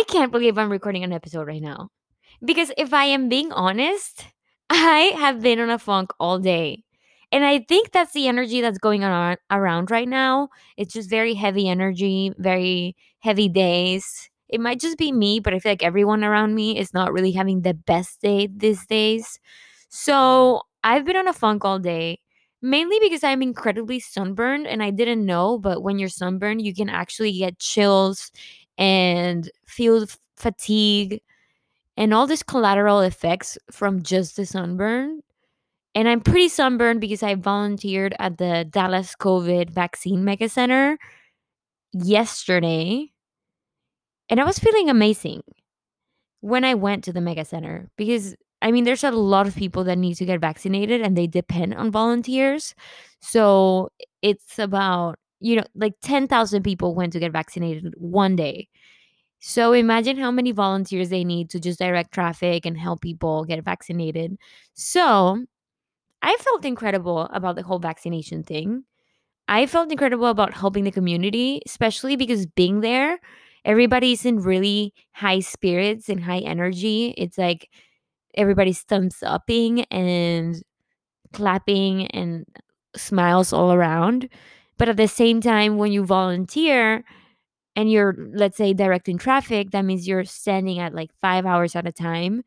I can't believe I'm recording an episode right now. Because if I am being honest, I have been on a funk all day. And I think that's the energy that's going on around right now. It's just very heavy energy, very heavy days. It might just be me, but I feel like everyone around me is not really having the best day these days. So I've been on a funk all day, mainly because I'm incredibly sunburned and I didn't know. But when you're sunburned, you can actually get chills and feel fatigue and all these collateral effects from just the sunburn. And I'm pretty sunburned because I volunteered at the Dallas COVID Vaccine Mega Center yesterday. And I was feeling amazing when I went to the Mega Center because I mean, there's a lot of people that need to get vaccinated and they depend on volunteers. So it's about, you know, like 10,000 people went to get vaccinated one day. So imagine how many volunteers they need to just direct traffic and help people get vaccinated. So I felt incredible about the whole vaccination thing. I felt incredible about helping the community, especially because being there, everybody's in really high spirits and high energy. It's like everybody's thumbs upping and clapping and smiles all around. But at the same time, when you volunteer, and you're let's say directing traffic that means you're standing at like five hours at a time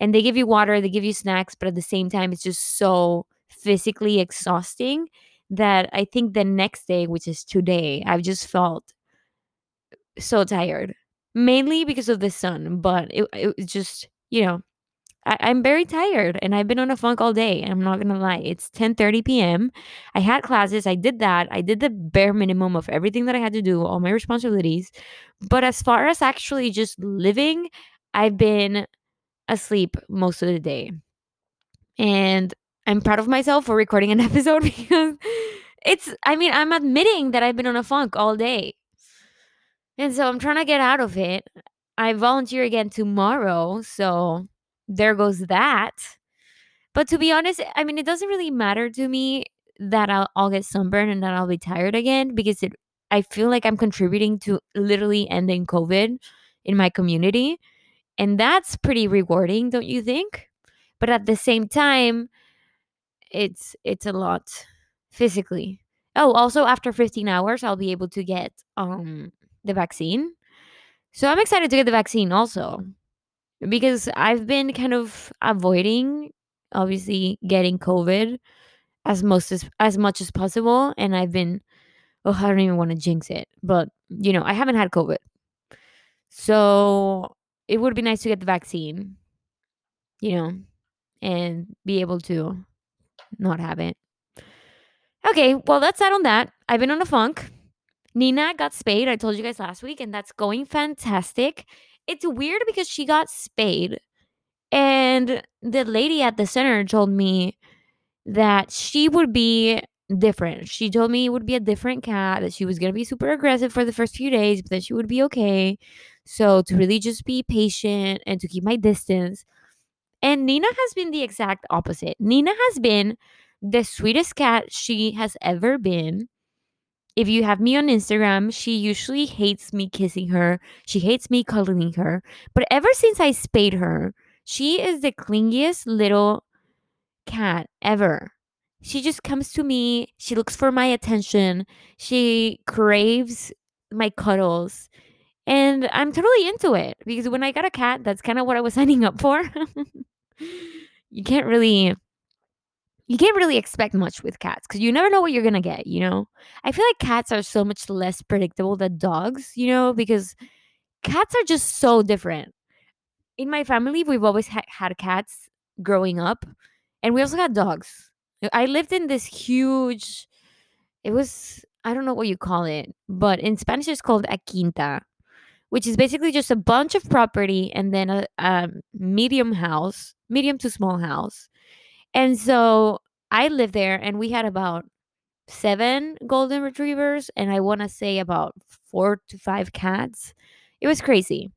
and they give you water they give you snacks but at the same time it's just so physically exhausting that i think the next day which is today i've just felt so tired mainly because of the sun but it, it was just you know I, am very tired and I've been on a funk all day. I'm not gonna lie. It's 10 30 p.m. I had classes, I did that. I did the bare minimum of everything that I had to do, all my responsibilities. But as far as actually just living, I've been asleep most of the day. And I'm proud of myself for recording an episode because it's I mean, I'm admitting that I've been on a funk all day. And so I'm trying to get out of it. I volunteer again tomorrow, so there goes that. But to be honest, I mean, it doesn't really matter to me that I'll, I'll get sunburned and that I'll be tired again because it. I feel like I'm contributing to literally ending COVID in my community, and that's pretty rewarding, don't you think? But at the same time, it's it's a lot physically. Oh, also after 15 hours, I'll be able to get um the vaccine. So I'm excited to get the vaccine also because I've been kind of avoiding obviously getting COVID as most as as much as possible, and I've been oh I don't even want to jinx it, but you know I haven't had COVID, so it would be nice to get the vaccine, you know, and be able to not have it. Okay, well that's that on that. I've been on a funk. Nina got spayed. I told you guys last week, and that's going fantastic it's weird because she got spayed and the lady at the center told me that she would be different. She told me it would be a different cat, that she was going to be super aggressive for the first few days, but that she would be okay. So to really just be patient and to keep my distance. And Nina has been the exact opposite. Nina has been the sweetest cat she has ever been. If you have me on Instagram, she usually hates me kissing her. She hates me cuddling her. But ever since I spayed her, she is the clingiest little cat ever. She just comes to me. She looks for my attention. She craves my cuddles. And I'm totally into it because when I got a cat, that's kind of what I was signing up for. you can't really you can't really expect much with cats because you never know what you're gonna get, you know? I feel like cats are so much less predictable than dogs, you know, because cats are just so different. In my family, we've always ha- had cats growing up, and we also had dogs. I lived in this huge, it was, I don't know what you call it, but in Spanish it's called a quinta, which is basically just a bunch of property and then a, a medium house, medium to small house and so I lived there and we had about seven golden retrievers and I want to say about four to five cats. It was crazy.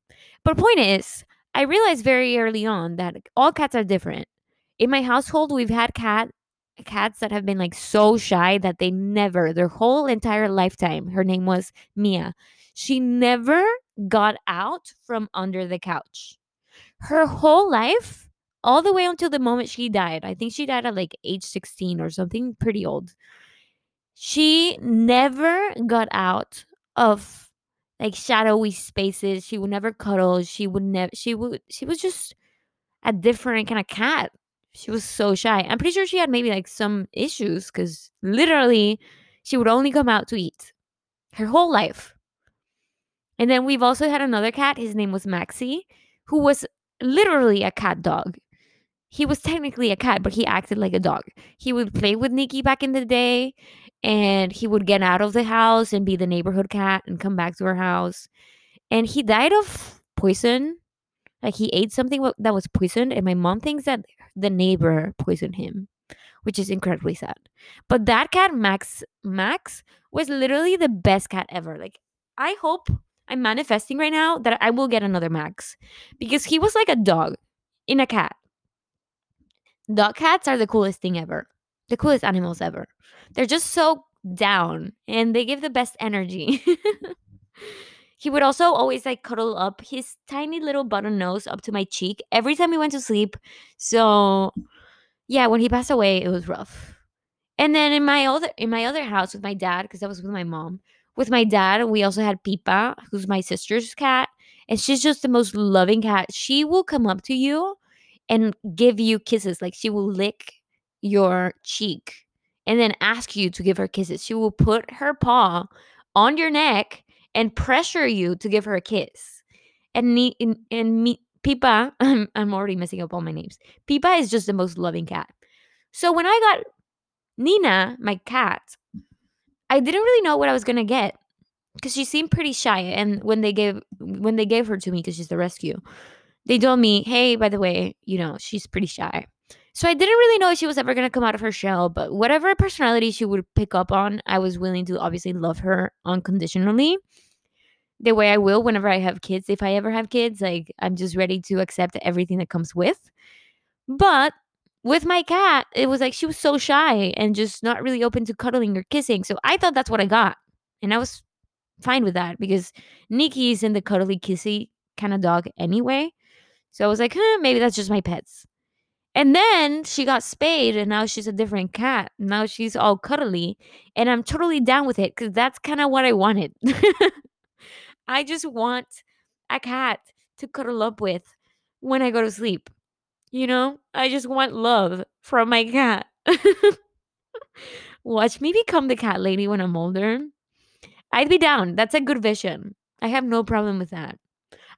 But point is, I realized very early on that all cats are different. In my household, we've had cat cats that have been like so shy that they never their whole entire lifetime her name was Mia. She never got out from under the couch. Her whole life, all the way until the moment she died, I think she died at like age 16 or something pretty old. She never got out of like shadowy spaces. She would never cuddle. She would never she would she was just a different kind of cat. She was so shy. I'm pretty sure she had maybe like some issues because literally she would only come out to eat her whole life. And then we've also had another cat. His name was Maxie, who was literally a cat dog. He was technically a cat, but he acted like a dog. He would play with Nikki back in the day, and he would get out of the house and be the neighborhood cat and come back to our house. And he died of poison. Like he ate something that was poisoned, and my mom thinks that the neighbor poisoned him, which is incredibly sad. But that cat, Max, Max, was literally the best cat ever. Like I hope I'm manifesting right now that I will get another Max because he was like a dog in a cat. Dog cats are the coolest thing ever, the coolest animals ever. They're just so down and they give the best energy. he would also always like cuddle up his tiny little button nose up to my cheek every time he went to sleep. So, yeah, when he passed away, it was rough. And then in my other in my other house with my dad, because I was with my mom, with my dad, we also had Pipa, who's my sister's cat, and she's just the most loving cat. She will come up to you and give you kisses, like she will lick your cheek and then ask you to give her kisses. She will put her paw on your neck and pressure you to give her a kiss. And me and, and me Pipa, I'm, I'm already messing up all my names. Pipa is just the most loving cat. So when I got Nina, my cat, I didn't really know what I was gonna get because she seemed pretty shy. And when they gave when they gave her to me because she's the rescue, they told me, "Hey, by the way, you know she's pretty shy." So I didn't really know if she was ever gonna come out of her shell, but whatever personality she would pick up on, I was willing to obviously love her unconditionally. The way I will whenever I have kids, if I ever have kids, like I'm just ready to accept everything that comes with. But with my cat, it was like she was so shy and just not really open to cuddling or kissing. So I thought that's what I got. And I was fine with that because Nikki's in the cuddly kissy kind of dog anyway. So I was like, huh, maybe that's just my pets. And then she got spayed and now she's a different cat. Now she's all cuddly. And I'm totally down with it because that's kind of what I wanted. I just want a cat to cuddle up with when I go to sleep. You know, I just want love from my cat. Watch me become the cat lady when I'm older. I'd be down. That's a good vision. I have no problem with that.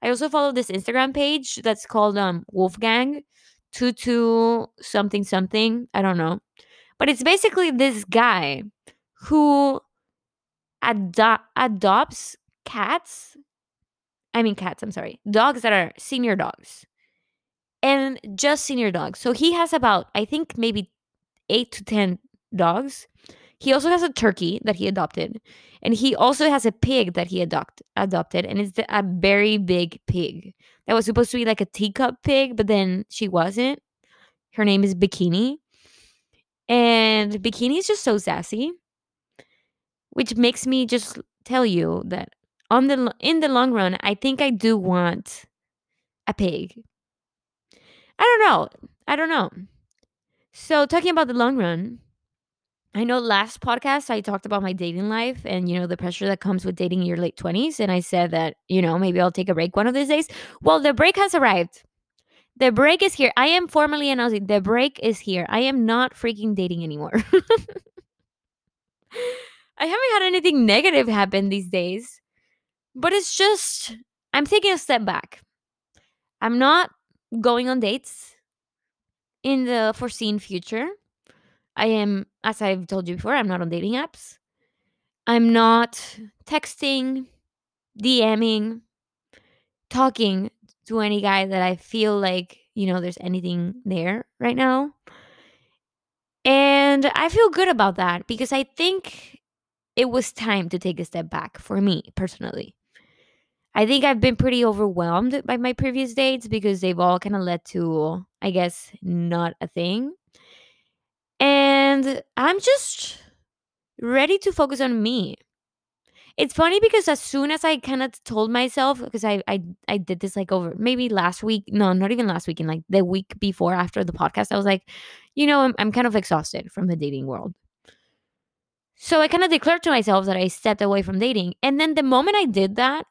I also follow this Instagram page that's called um Wolfgang Tutu something something. I don't know. But it's basically this guy who ado- adopts cats. I mean cats, I'm sorry. Dogs that are senior dogs and just senior dogs. So he has about, I think, maybe eight to 10 dogs. He also has a turkey that he adopted. And he also has a pig that he adopt, adopted. And it's a very big pig that was supposed to be like a teacup pig, but then she wasn't. Her name is Bikini. And Bikini is just so sassy, which makes me just tell you that on the in the long run, I think I do want a pig I don't know. I don't know. So talking about the long run, I know last podcast I talked about my dating life and you know the pressure that comes with dating in your late 20s and I said that, you know, maybe I'll take a break one of these days. Well, the break has arrived. The break is here. I am formally announcing the break is here. I am not freaking dating anymore. I haven't had anything negative happen these days, but it's just I'm taking a step back. I'm not going on dates in the foreseen future. I am, as I've told you before, I'm not on dating apps. I'm not texting, DMing, talking to any guy that I feel like, you know, there's anything there right now. And I feel good about that because I think it was time to take a step back for me personally. I think I've been pretty overwhelmed by my previous dates because they've all kind of led to, I guess, not a thing. And I'm just ready to focus on me. It's funny because as soon as I kind of told myself, because I, I I did this like over maybe last week, no, not even last week, in like the week before after the podcast, I was like, you know, I'm, I'm kind of exhausted from the dating world. So I kind of declared to myself that I stepped away from dating. And then the moment I did that,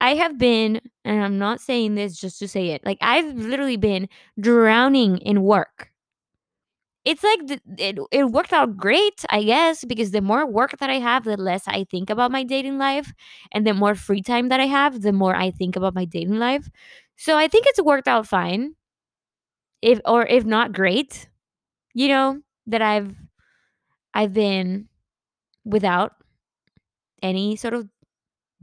I have been, and I'm not saying this just to say it, like I've literally been drowning in work. It's like th- it, it worked out great, I guess, because the more work that I have, the less I think about my dating life. And the more free time that I have, the more I think about my dating life. So I think it's worked out fine. If or if not great, you know, that I've I've been without any sort of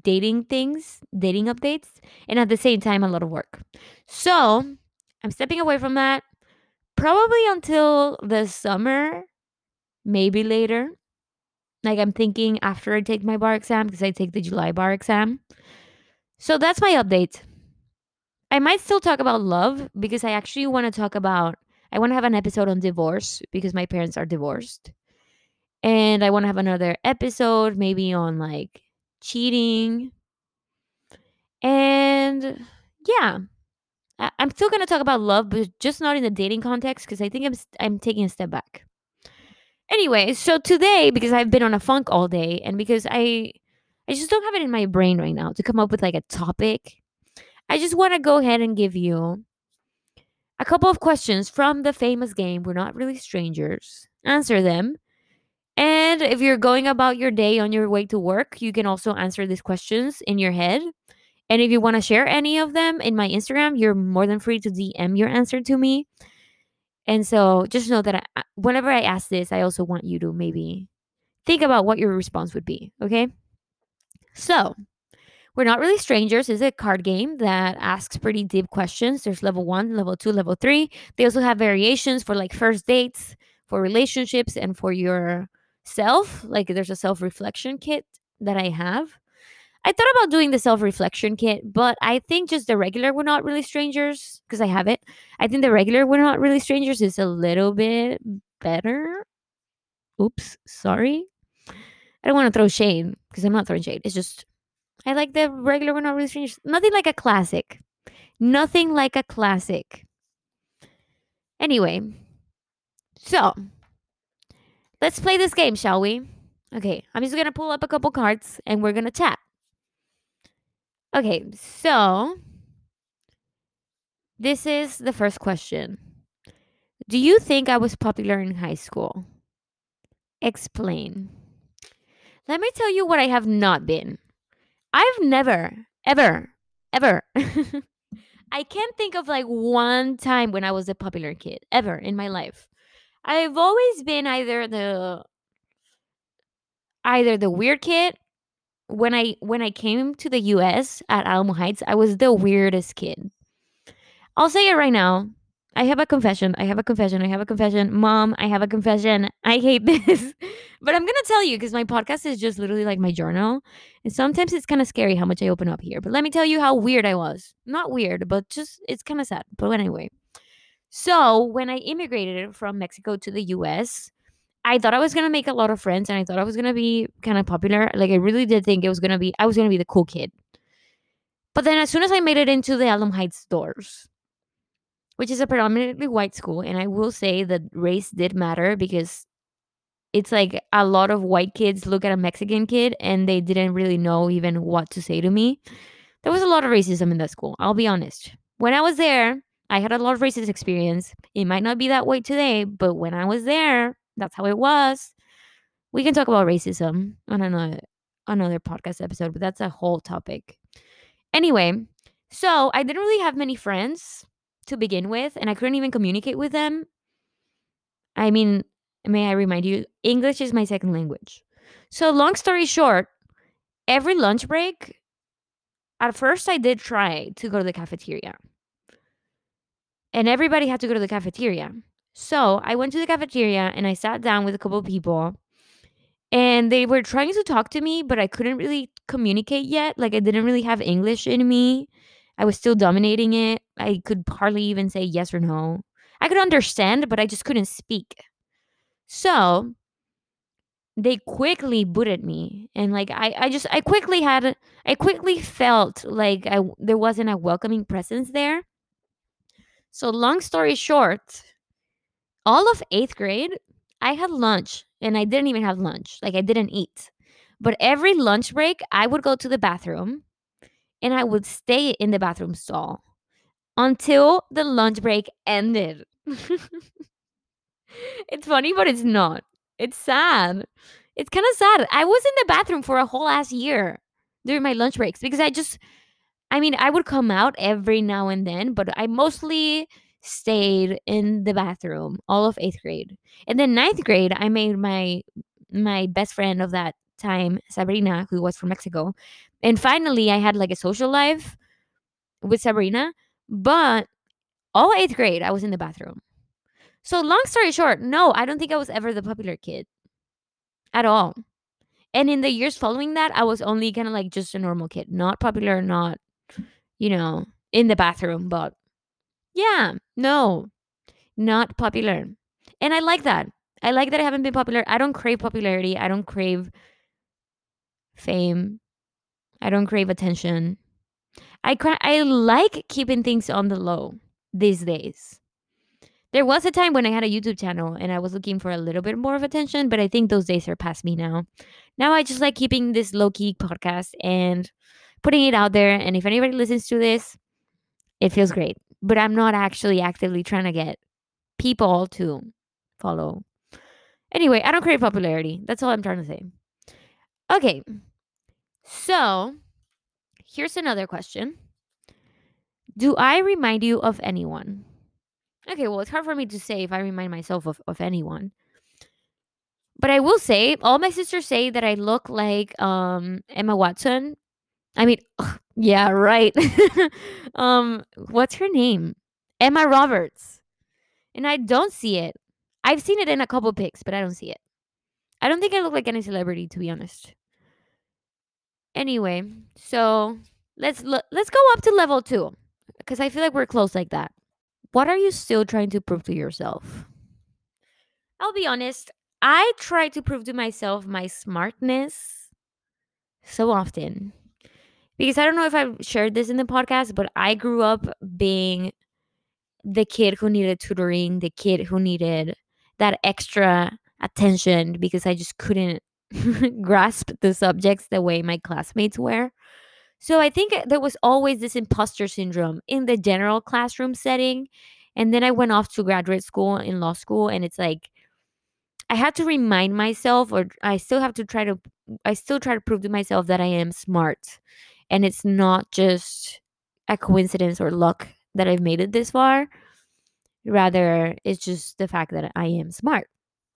dating things, dating updates, and at the same time, a lot of work. So I'm stepping away from that probably until the summer, maybe later. Like I'm thinking after I take my bar exam because I take the July bar exam. So that's my update. I might still talk about love because I actually want to talk about I want to have an episode on divorce because my parents are divorced. And I want to have another episode maybe on like cheating. And yeah, I- I'm still going to talk about love, but just not in the dating context because I think I'm, I'm taking a step back. Anyway, so today, because I've been on a funk all day and because I I just don't have it in my brain right now to come up with like a topic, I just want to go ahead and give you a couple of questions from the famous game. We're not really strangers. Answer them. And if you're going about your day on your way to work, you can also answer these questions in your head. And if you want to share any of them in my Instagram, you're more than free to DM your answer to me. And so just know that I, whenever I ask this, I also want you to maybe think about what your response would be. Okay. So we're not really strangers is a card game that asks pretty deep questions. There's level one, level two, level three. They also have variations for like first dates, for relationships, and for your self. Like there's a self reflection kit that I have. I thought about doing the self reflection kit, but I think just the regular We're Not Really Strangers, because I have it. I think the regular We're Not Really Strangers is a little bit better. Oops, sorry. I don't want to throw shade because I'm not throwing shade. It's just, I like the regular We're Not Really Strangers. Nothing like a classic. Nothing like a classic. Anyway, so let's play this game, shall we? Okay, I'm just gonna pull up a couple cards and we're gonna chat. Okay, so this is the first question. Do you think I was popular in high school? Explain. Let me tell you what I have not been. I've never, ever, ever. I can't think of like one time when I was a popular kid ever in my life. I've always been either the either the weird kid when I when I came to the US at Alamo Heights, I was the weirdest kid. I'll say it right now. I have a confession. I have a confession. I have a confession. Mom, I have a confession. I hate this. but I'm going to tell you because my podcast is just literally like my journal. And sometimes it's kind of scary how much I open up here. But let me tell you how weird I was. Not weird, but just it's kind of sad. But anyway. So, when I immigrated from Mexico to the US, I thought I was gonna make a lot of friends and I thought I was gonna be kind of popular. Like I really did think it was gonna be I was gonna be the cool kid. But then as soon as I made it into the Alamo Heights doors, which is a predominantly white school, and I will say that race did matter because it's like a lot of white kids look at a Mexican kid and they didn't really know even what to say to me. There was a lot of racism in that school, I'll be honest. When I was there, I had a lot of racist experience. It might not be that way today, but when I was there, that's how it was. We can talk about racism on another another podcast episode, but that's a whole topic. Anyway, so I didn't really have many friends to begin with, and I couldn't even communicate with them. I mean, may I remind you, English is my second language. So, long story short, every lunch break, at first I did try to go to the cafeteria. And everybody had to go to the cafeteria. So I went to the cafeteria and I sat down with a couple of people and they were trying to talk to me, but I couldn't really communicate yet. Like I didn't really have English in me. I was still dominating it. I could hardly even say yes or no. I could understand, but I just couldn't speak. So they quickly booted me and like I, I just i quickly had i quickly felt like I, there wasn't a welcoming presence there so long story short all of eighth grade i had lunch and i didn't even have lunch like i didn't eat. But every lunch break i would go to the bathroom and i would stay in the bathroom stall until the lunch break ended. It's funny but it's not. It's sad. It's kind of sad. I was in the bathroom for a whole ass year during my lunch breaks because I just, I mean, I would come out every now and then, but I mostly stayed in the bathroom all of eighth grade. And then ninth grade, I made my my best friend of that time, Sabrina, who was from Mexico. And finally, I had like a social life with Sabrina, but all eighth grade, I was in the bathroom. So, long story short, no, I don't think I was ever the popular kid at all. And in the years following that, I was only kind of like just a normal kid, not popular, not, you know, in the bathroom, but yeah, no, not popular. And I like that. I like that I haven't been popular. I don't crave popularity. I don't crave fame. I don't crave attention. I cra- I like keeping things on the low these days. There was a time when I had a YouTube channel and I was looking for a little bit more of attention, but I think those days are past me now. Now I just like keeping this low key podcast and putting it out there. And if anybody listens to this, it feels great. But I'm not actually actively trying to get people to follow. Anyway, I don't create popularity. That's all I'm trying to say. Okay. So here's another question Do I remind you of anyone? Okay, well, it's hard for me to say if I remind myself of, of anyone. But I will say, all my sisters say that I look like um, Emma Watson. I mean, ugh, yeah, right. um, what's her name? Emma Roberts. And I don't see it. I've seen it in a couple pics, but I don't see it. I don't think I look like any celebrity, to be honest. Anyway, so let's lo- let's go up to level two because I feel like we're close like that. What are you still trying to prove to yourself? I'll be honest, I try to prove to myself my smartness so often. Because I don't know if I've shared this in the podcast, but I grew up being the kid who needed tutoring, the kid who needed that extra attention because I just couldn't grasp the subjects the way my classmates were. So I think there was always this imposter syndrome in the general classroom setting. And then I went off to graduate school in law school, and it's like I had to remind myself, or I still have to try to, I still try to prove to myself that I am smart. And it's not just a coincidence or luck that I've made it this far. Rather, it's just the fact that I am smart.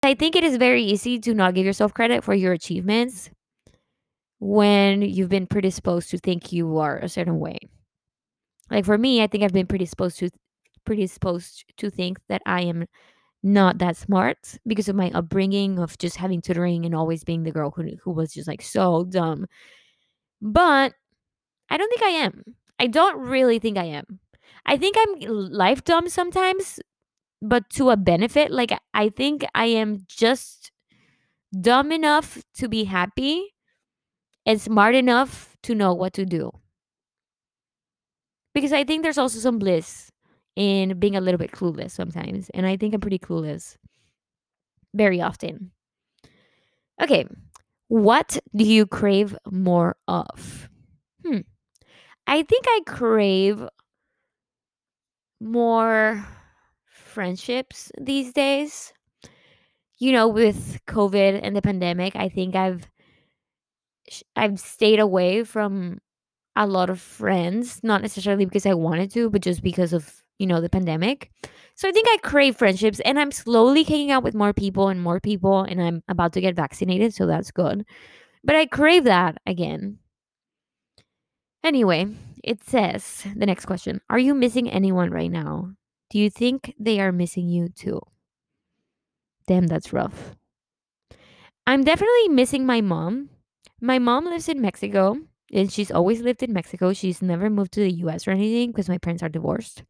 I think it is very easy to not give yourself credit for your achievements when you've been predisposed to think you are a certain way. Like for me, I think I've been predisposed to predisposed to think that I am not that smart because of my upbringing of just having tutoring and always being the girl who who was just like so dumb. But I don't think I am. I don't really think I am. I think I'm life dumb sometimes, but to a benefit. Like I think I am just dumb enough to be happy and smart enough to know what to do. Because I think there's also some bliss in being a little bit clueless sometimes. And I think I'm pretty clueless very often. Okay. What do you crave more of? Hmm. I think I crave more friendships these days. You know, with COVID and the pandemic, I think I've I've stayed away from a lot of friends, not necessarily because I wanted to, but just because of, you know, the pandemic. So I think I crave friendships and I'm slowly hanging out with more people and more people and I'm about to get vaccinated, so that's good. But I crave that again. Anyway, it says the next question Are you missing anyone right now? Do you think they are missing you too? Damn, that's rough. I'm definitely missing my mom. My mom lives in Mexico and she's always lived in Mexico. She's never moved to the US or anything because my parents are divorced.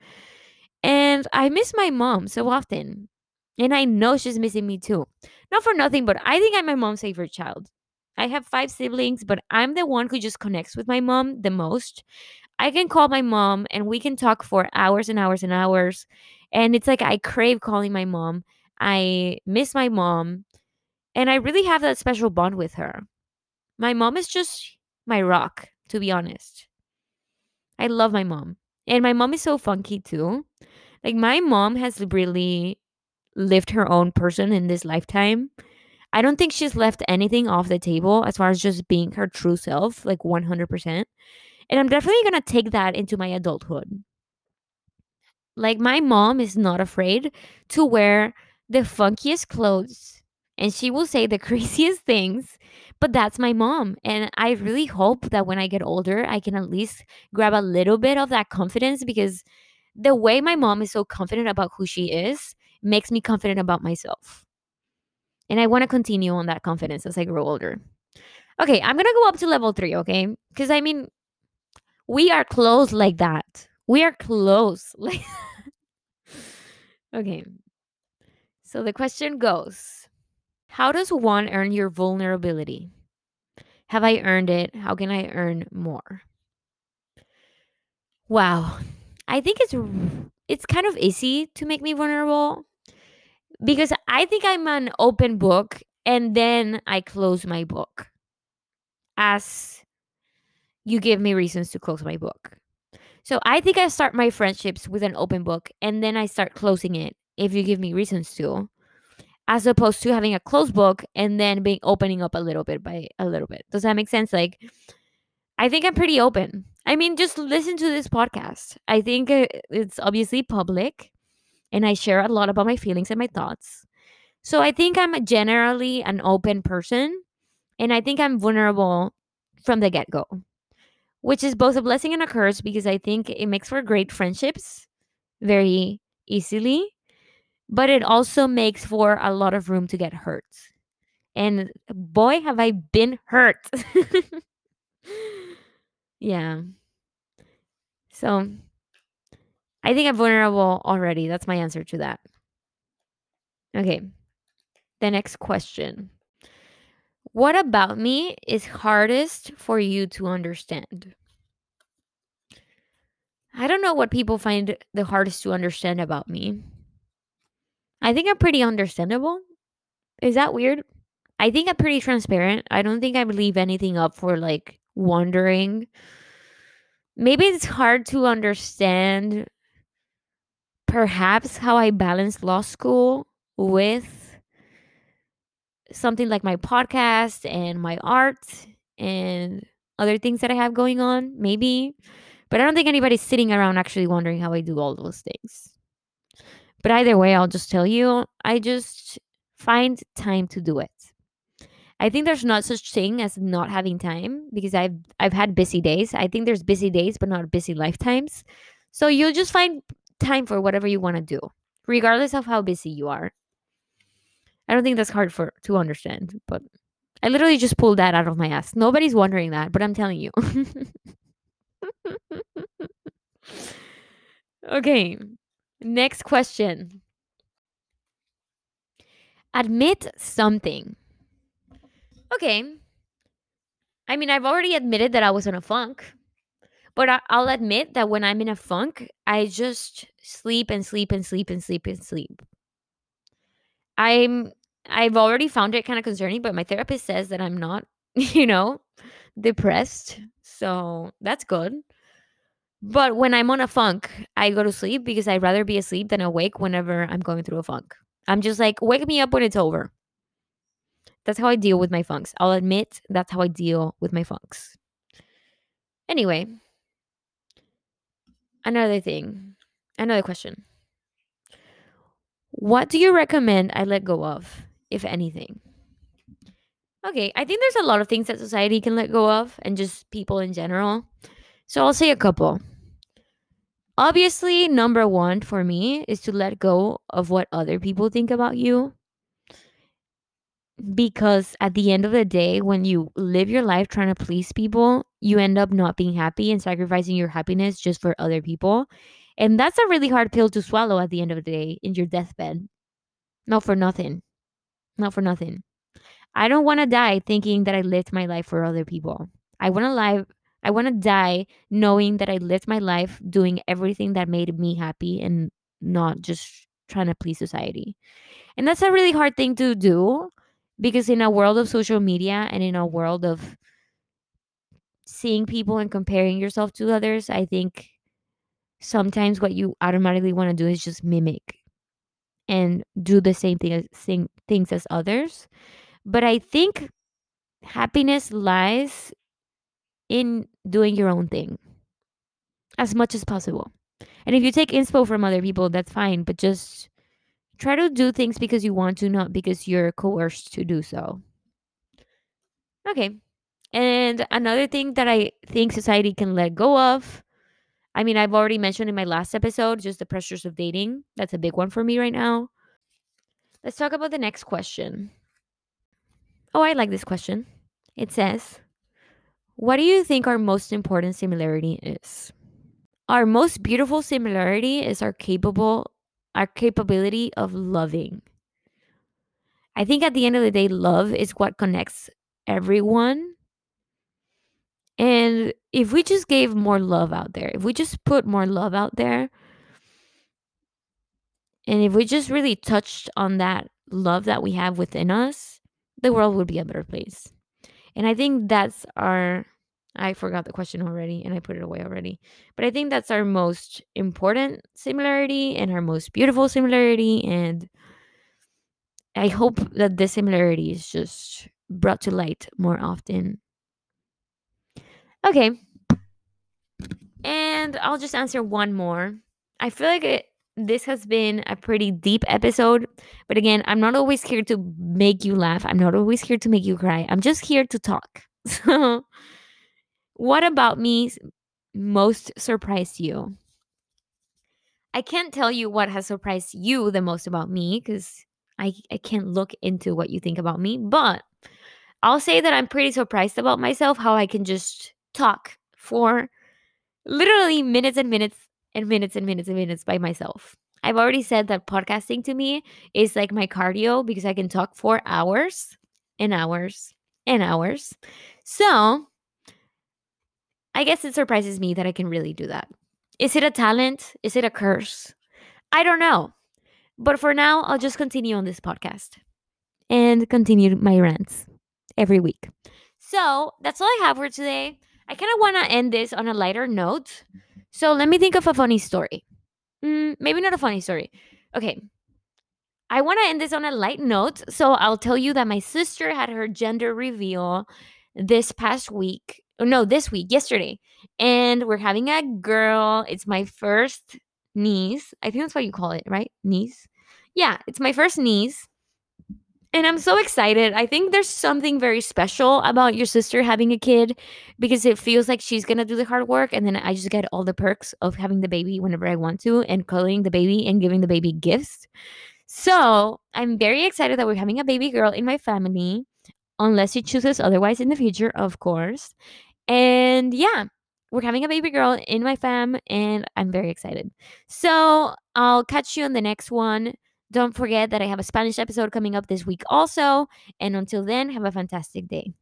And I miss my mom so often. And I know she's missing me too. Not for nothing, but I think I'm my mom's favorite child. I have five siblings, but I'm the one who just connects with my mom the most. I can call my mom and we can talk for hours and hours and hours. And it's like I crave calling my mom. I miss my mom. And I really have that special bond with her. My mom is just my rock, to be honest. I love my mom. And my mom is so funky too. Like my mom has really lived her own person in this lifetime. I don't think she's left anything off the table as far as just being her true self, like 100%. And I'm definitely going to take that into my adulthood. Like my mom is not afraid to wear the funkiest clothes and she will say the craziest things, but that's my mom. And I really hope that when I get older, I can at least grab a little bit of that confidence because the way my mom is so confident about who she is makes me confident about myself. And I want to continue on that confidence as I grow older. Okay, I'm going to go up to level three, okay? Because I mean, we are close like that. We are close. Like, okay. So the question goes How does one earn your vulnerability? Have I earned it? How can I earn more? Wow. I think it's it's kind of easy to make me vulnerable because I think I'm an open book and then I close my book as you give me reasons to close my book. So I think I start my friendships with an open book and then I start closing it if you give me reasons to, as opposed to having a closed book and then being opening up a little bit by a little bit. Does that make sense? Like, I think I'm pretty open. I mean, just listen to this podcast. I think uh, it's obviously public and I share a lot about my feelings and my thoughts. So I think I'm generally an open person and I think I'm vulnerable from the get go, which is both a blessing and a curse because I think it makes for great friendships very easily, but it also makes for a lot of room to get hurt. And boy, have I been hurt. yeah. So I think I'm vulnerable already. That's my answer to that. Okay. The next question. What about me is hardest for you to understand? I don't know what people find the hardest to understand about me. I think I'm pretty understandable. Is that weird? I think I'm pretty transparent. I don't think I leave anything up for like wondering. Maybe it's hard to understand perhaps how I balance law school with something like my podcast and my art and other things that I have going on, maybe. But I don't think anybody's sitting around actually wondering how I do all those things. But either way, I'll just tell you, I just find time to do it. I think there's not such thing as not having time because I've I've had busy days. I think there's busy days but not busy lifetimes. So you'll just find time for whatever you want to do, regardless of how busy you are. I don't think that's hard for to understand, but I literally just pulled that out of my ass. Nobody's wondering that, but I'm telling you. okay. Next question. Admit something. Okay. I mean, I've already admitted that I was in a funk. But I, I'll admit that when I'm in a funk, I just sleep and sleep and sleep and sleep and sleep. I'm I've already found it kind of concerning, but my therapist says that I'm not, you know, depressed. So that's good. But when I'm on a funk, I go to sleep because I'd rather be asleep than awake whenever I'm going through a funk. I'm just like, wake me up when it's over. That's how I deal with my funks. I'll admit that's how I deal with my funks. Anyway, Another thing, another question. What do you recommend I let go of, if anything? Okay, I think there's a lot of things that society can let go of and just people in general. So I'll say a couple. Obviously, number one for me is to let go of what other people think about you because at the end of the day, when you live your life trying to please people, you end up not being happy and sacrificing your happiness just for other people. And that's a really hard pill to swallow at the end of the day in your deathbed. Not for nothing. Not for nothing. I don't want to die thinking that I lived my life for other people. I want to live I want to die knowing that I lived my life doing everything that made me happy and not just trying to please society. And that's a really hard thing to do because in a world of social media and in a world of seeing people and comparing yourself to others, I think sometimes what you automatically want to do is just mimic and do the same thing as same things as others. But I think happiness lies in doing your own thing as much as possible. And if you take inspo from other people, that's fine, but just try to do things because you want to, not because you're coerced to do so. Okay. And another thing that I think society can let go of I mean, I've already mentioned in my last episode just the pressures of dating. That's a big one for me right now. Let's talk about the next question. Oh, I like this question. It says, What do you think our most important similarity is? Our most beautiful similarity is our capable our capability of loving. I think at the end of the day love is what connects everyone and if we just gave more love out there, if we just put more love out there, and if we just really touched on that love that we have within us, the world would be a better place. And I think that's our I forgot the question already and I put it away already. But I think that's our most important similarity and our most beautiful similarity and I hope that this similarity is just brought to light more often Okay. And I'll just answer one more. I feel like it, this has been a pretty deep episode. But again, I'm not always here to make you laugh. I'm not always here to make you cry. I'm just here to talk. So, what about me most surprised you? I can't tell you what has surprised you the most about me because I, I can't look into what you think about me. But I'll say that I'm pretty surprised about myself how I can just talk for literally minutes and minutes and minutes and minutes and minutes by myself. I've already said that podcasting to me is like my cardio because I can talk for hours and hours and hours. So I guess it surprises me that I can really do that. Is it a talent? Is it a curse? I don't know. But for now, I'll just continue on this podcast and continue my rants every week. So that's all I have for today. I kind of want to end this on a lighter note. So let me think of a funny story. Mm, maybe not a funny story. Okay. I want to end this on a light note. So I'll tell you that my sister had her gender reveal this past week. Oh, no, this week, yesterday. And we're having a girl. It's my first niece. I think that's what you call it, right? Niece. Yeah, it's my first niece. And I'm so excited. I think there's something very special about your sister having a kid because it feels like she's going to do the hard work. And then I just get all the perks of having the baby whenever I want to and cuddling the baby and giving the baby gifts. So I'm very excited that we're having a baby girl in my family, unless she chooses otherwise in the future, of course. And yeah, we're having a baby girl in my fam, and I'm very excited. So I'll catch you on the next one. Don't forget that I have a Spanish episode coming up this week also. And until then, have a fantastic day.